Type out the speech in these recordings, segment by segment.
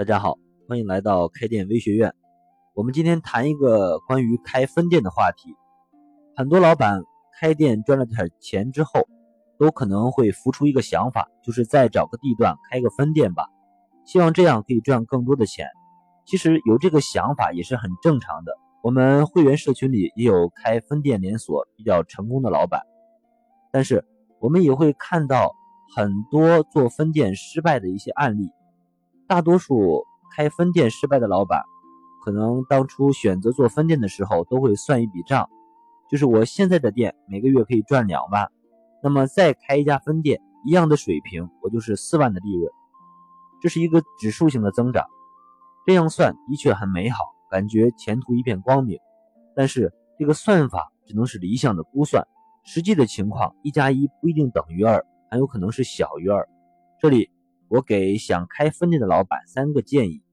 大家好，欢迎来到开店微学院。我们今天谈一个关于开分店的话题。很多老板开店赚了点钱之后，都可能会浮出一个想法，就是再找个地段开个分店吧，希望这样可以赚更多的钱。其实有这个想法也是很正常的。我们会员社群里也有开分店连锁比较成功的老板，但是我们也会看到很多做分店失败的一些案例。大多数开分店失败的老板，可能当初选择做分店的时候，都会算一笔账，就是我现在的店每个月可以赚两万，那么再开一家分店，一样的水平，我就是四万的利润，这是一个指数性的增长。这样算的确很美好，感觉前途一片光明。但是这个算法只能是理想的估算，实际的情况，一加一不一定等于二，很有可能是小于二。这里。我给想开分店的老板三个建议：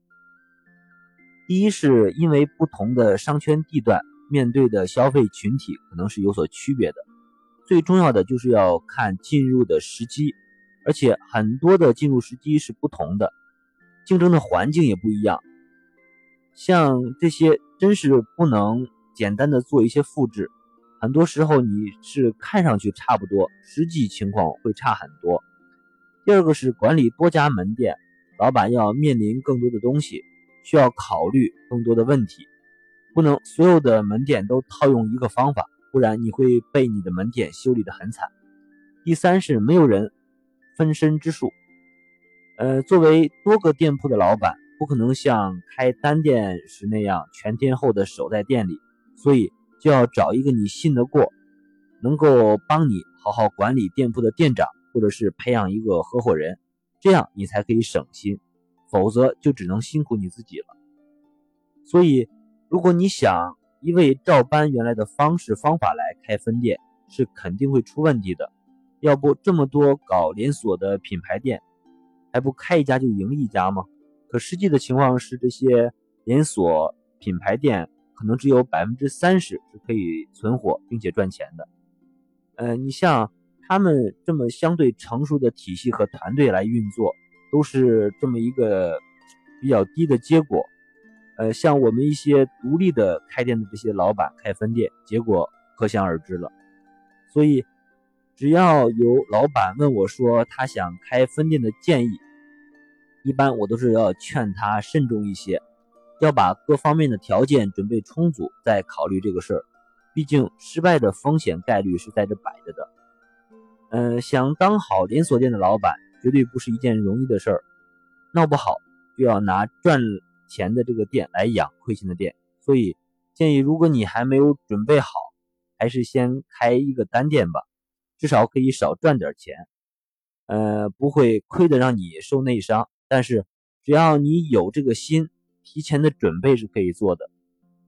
第一，是因为不同的商圈地段面对的消费群体可能是有所区别的，最重要的就是要看进入的时机，而且很多的进入时机是不同的，竞争的环境也不一样。像这些真是不能简单的做一些复制，很多时候你是看上去差不多，实际情况会差很多。第二个是管理多家门店，老板要面临更多的东西，需要考虑更多的问题，不能所有的门店都套用一个方法，不然你会被你的门店修理的很惨。第三是没有人分身之术，呃，作为多个店铺的老板，不可能像开单店时那样全天候的守在店里，所以就要找一个你信得过，能够帮你好好管理店铺的店长。或者是培养一个合伙人，这样你才可以省心，否则就只能辛苦你自己了。所以，如果你想一味照搬原来的方式方法来开分店，是肯定会出问题的。要不这么多搞连锁的品牌店，还不开一家就赢一家吗？可实际的情况是，这些连锁品牌店可能只有百分之三十是可以存活并且赚钱的。呃，你像。他们这么相对成熟的体系和团队来运作，都是这么一个比较低的结果。呃，像我们一些独立的开店的这些老板开分店，结果可想而知了。所以，只要有老板问我说他想开分店的建议，一般我都是要劝他慎重一些，要把各方面的条件准备充足再考虑这个事儿。毕竟失败的风险概率是在这摆着的。嗯，想当好连锁店的老板，绝对不是一件容易的事儿。闹不好就要拿赚钱的这个店来养亏钱的店。所以建议，如果你还没有准备好，还是先开一个单店吧，至少可以少赚点钱。呃，不会亏的让你受内伤。但是只要你有这个心，提前的准备是可以做的。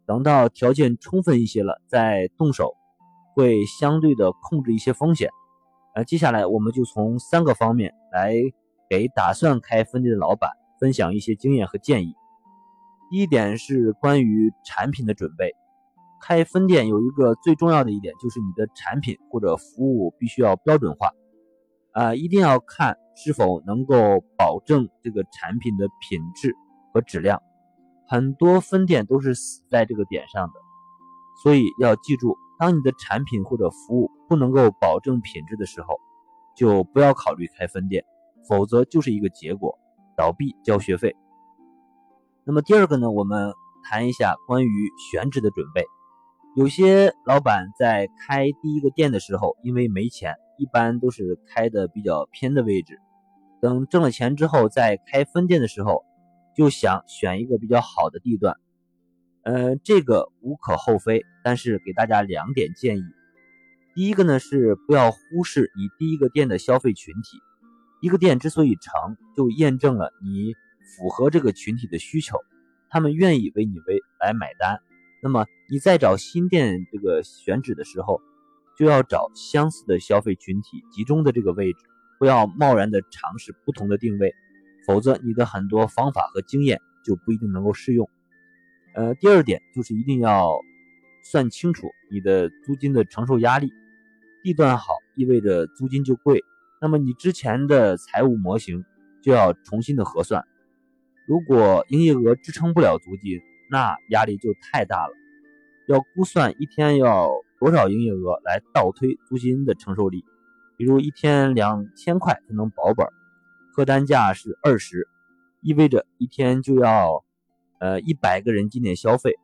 等到条件充分一些了，再动手，会相对的控制一些风险。呃，接下来我们就从三个方面来给打算开分店的老板分享一些经验和建议。第一点是关于产品的准备。开分店有一个最重要的一点，就是你的产品或者服务必须要标准化。啊，一定要看是否能够保证这个产品的品质和质量。很多分店都是死在这个点上的，所以要记住。当你的产品或者服务不能够保证品质的时候，就不要考虑开分店，否则就是一个结果，倒闭交学费。那么第二个呢，我们谈一下关于选址的准备。有些老板在开第一个店的时候，因为没钱，一般都是开的比较偏的位置。等挣了钱之后，在开分店的时候，就想选一个比较好的地段。呃，这个无可厚非，但是给大家两点建议。第一个呢是不要忽视你第一个店的消费群体。一个店之所以成就验证了你符合这个群体的需求，他们愿意为你为来买单。那么你在找新店这个选址的时候，就要找相似的消费群体集中的这个位置，不要贸然的尝试不同的定位，否则你的很多方法和经验就不一定能够适用。呃，第二点就是一定要算清楚你的租金的承受压力。地段好意味着租金就贵，那么你之前的财务模型就要重新的核算。如果营业额支撑不了租金，那压力就太大了。要估算一天要多少营业额来倒推租金的承受力。比如一天两千块才能保本，客单价是二十，意味着一天就要呃一百个人进店消费。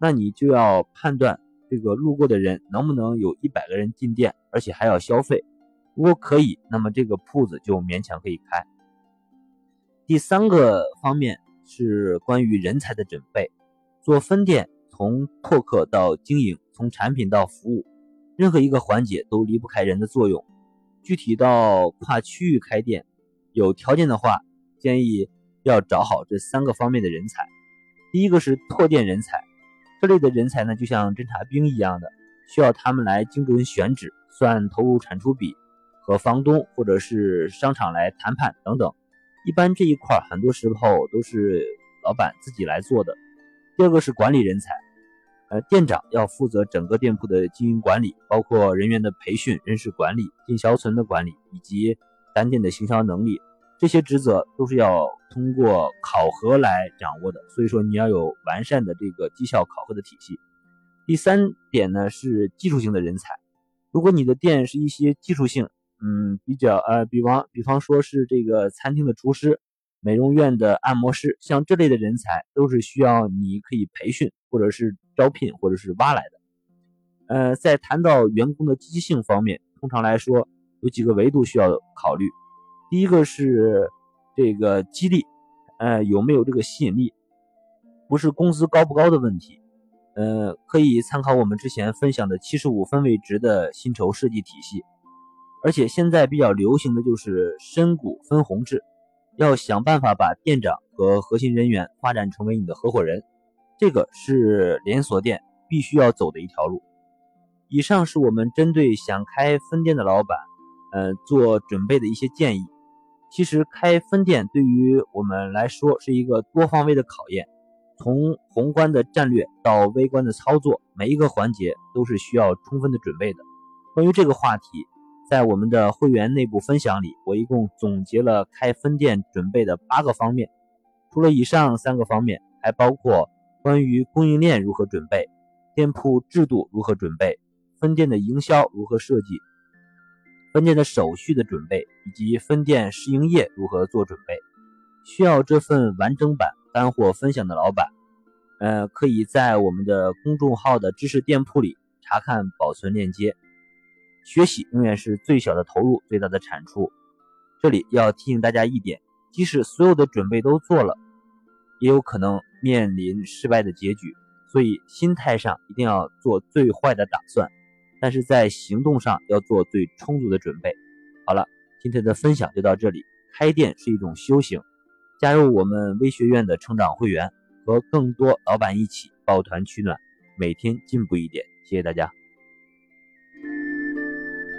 那你就要判断这个路过的人能不能有一百个人进店，而且还要消费。如果可以，那么这个铺子就勉强可以开。第三个方面是关于人才的准备。做分店，从拓客到经营，从产品到服务，任何一个环节都离不开人的作用。具体到跨区域开店，有条件的话，建议要找好这三个方面的人才。第一个是拓店人才，这类的人才呢，就像侦察兵一样的，需要他们来精准选址、算投入产出比，和房东或者是商场来谈判等等。一般这一块很多时候都是老板自己来做的。第二个是管理人才，呃，店长要负责整个店铺的经营管理，包括人员的培训、人事管理、进销存的管理以及单店的行销能力，这些职责都是要通过考核来掌握的。所以说你要有完善的这个绩效考核的体系。第三点呢是技术性的人才，如果你的店是一些技术性。嗯，比较呃，比方比方说是这个餐厅的厨师、美容院的按摩师，像这类的人才都是需要你可以培训或者是招聘或者是挖来的。呃，在谈到员工的积极性方面，通常来说有几个维度需要考虑。第一个是这个激励，呃，有没有这个吸引力，不是工资高不高的问题。呃，可以参考我们之前分享的七十五分位值的薪酬设计体系。而且现在比较流行的就是深股分红制，要想办法把店长和核心人员发展成为你的合伙人，这个是连锁店必须要走的一条路。以上是我们针对想开分店的老板，呃，做准备的一些建议。其实开分店对于我们来说是一个多方位的考验，从宏观的战略到微观的操作，每一个环节都是需要充分的准备的。关于这个话题。在我们的会员内部分享里，我一共总结了开分店准备的八个方面。除了以上三个方面，还包括关于供应链如何准备、店铺制度如何准备、分店的营销如何设计、分店的手续的准备以及分店试营业如何做准备。需要这份完整版干货分享的老板，呃，可以在我们的公众号的知识店铺里查看保存链接。学习永远是最小的投入，最大的产出。这里要提醒大家一点：即使所有的准备都做了，也有可能面临失败的结局。所以心态上一定要做最坏的打算，但是在行动上要做最充足的准备。好了，今天的分享就到这里。开店是一种修行，加入我们微学院的成长会员，和更多老板一起抱团取暖，每天进步一点。谢谢大家。